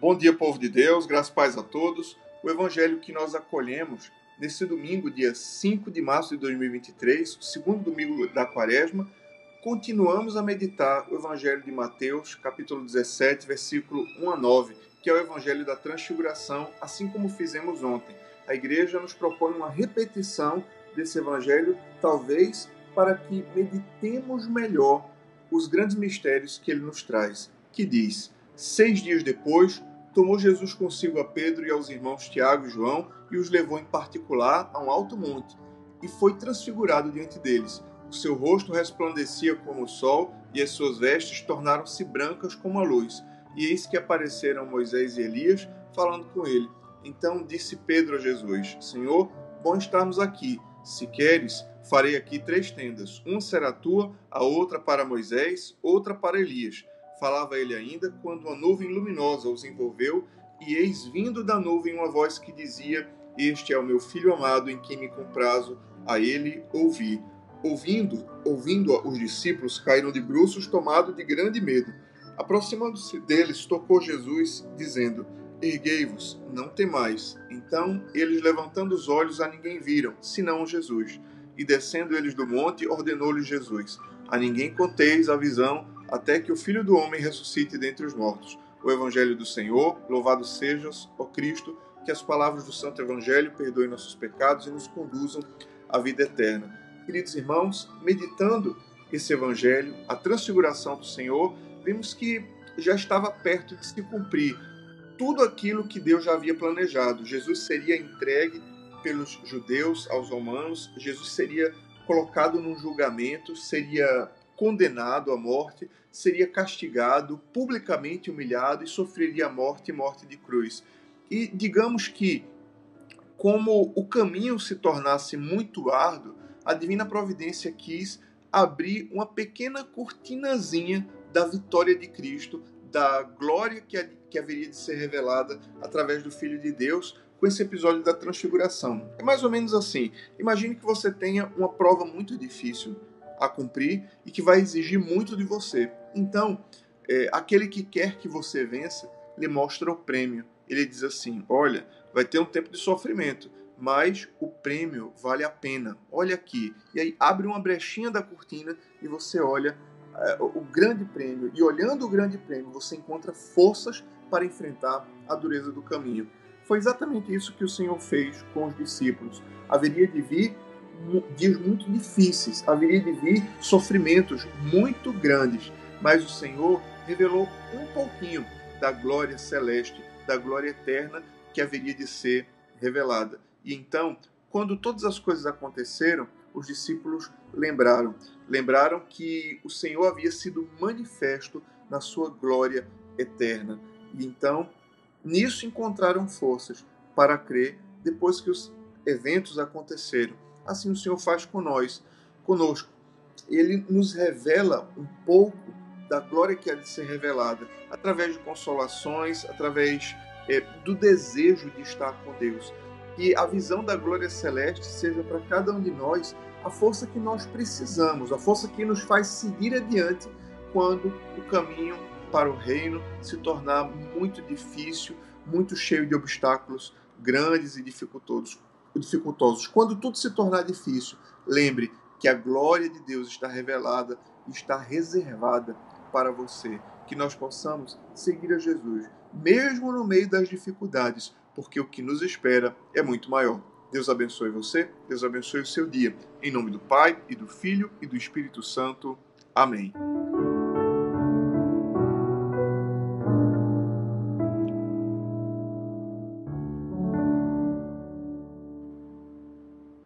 Bom dia, povo de Deus, graças e paz a todos. O evangelho que nós acolhemos nesse domingo, dia 5 de março de 2023, o segundo domingo da quaresma, continuamos a meditar o evangelho de Mateus, capítulo 17, versículo 1 a 9, que é o evangelho da transfiguração, assim como fizemos ontem. A igreja nos propõe uma repetição desse evangelho, talvez para que meditemos melhor os grandes mistérios que ele nos traz, que diz: Seis dias depois, tomou Jesus consigo a Pedro e aos irmãos Tiago e João e os levou em particular a um alto monte e foi transfigurado diante deles. O seu rosto resplandecia como o sol e as suas vestes tornaram-se brancas como a luz. E eis que apareceram Moisés e Elias falando com ele. Então disse Pedro a Jesus: Senhor, bom estarmos aqui. Se queres, farei aqui três tendas: uma será tua, a outra para Moisés, outra para Elias. Falava ele ainda quando uma nuvem luminosa os envolveu, e eis vindo da nuvem uma voz que dizia: Este é o meu filho amado, em quem me comprazo, a ele ouvi. Ouvindo, ouvindo os discípulos caíram de bruços, tomados de grande medo. Aproximando-se deles, tocou Jesus, dizendo: Erguei-vos, não temais. Então eles, levantando os olhos, a ninguém viram, senão Jesus. E descendo eles do monte, ordenou-lhes Jesus: A ninguém conteis a visão, até que o Filho do Homem ressuscite dentre os mortos. O Evangelho do Senhor, louvado sejas, ó Cristo, que as palavras do Santo Evangelho perdoem nossos pecados e nos conduzam à vida eterna. Queridos irmãos, meditando esse Evangelho, a transfiguração do Senhor, vimos que já estava perto de se cumprir tudo aquilo que Deus já havia planejado. Jesus seria entregue pelos judeus aos romanos, Jesus seria colocado num julgamento, seria condenado à morte, seria castigado, publicamente humilhado e sofreria morte e morte de cruz. E digamos que, como o caminho se tornasse muito árduo, a divina providência quis abrir uma pequena cortinazinha da vitória de Cristo, da glória que, que haveria de ser revelada através do Filho de Deus com esse episódio da transfiguração. É mais ou menos assim. Imagine que você tenha uma prova muito difícil a cumprir e que vai exigir muito de você. Então, é, aquele que quer que você vença, lhe mostra o prêmio. Ele diz assim: Olha, vai ter um tempo de sofrimento, mas o prêmio vale a pena. Olha aqui. E aí abre uma brechinha da cortina e você olha é, o grande prêmio. E olhando o grande prêmio, você encontra forças para enfrentar a dureza do caminho. Foi exatamente isso que o Senhor fez com os discípulos. Haveria de vir dias muito difíceis, haveria de vir sofrimentos muito grandes, mas o Senhor revelou um pouquinho da glória celeste, da glória eterna que haveria de ser revelada. E então, quando todas as coisas aconteceram, os discípulos lembraram. Lembraram que o Senhor havia sido manifesto na sua glória eterna. E então, nisso encontraram forças para crer depois que os eventos aconteceram. Assim o Senhor faz com nós, conosco. Ele nos revela um pouco da glória que há de ser revelada através de consolações, através é, do desejo de estar com Deus que a visão da glória celeste seja para cada um de nós a força que nós precisamos, a força que nos faz seguir adiante quando o caminho para o reino se tornar muito difícil, muito cheio de obstáculos grandes e dificultosos. Dificultosos. Quando tudo se tornar difícil, lembre que a glória de Deus está revelada, está reservada para você, que nós possamos seguir a Jesus, mesmo no meio das dificuldades, porque o que nos espera é muito maior. Deus abençoe você, Deus abençoe o seu dia. Em nome do Pai, e do Filho, e do Espírito Santo. Amém.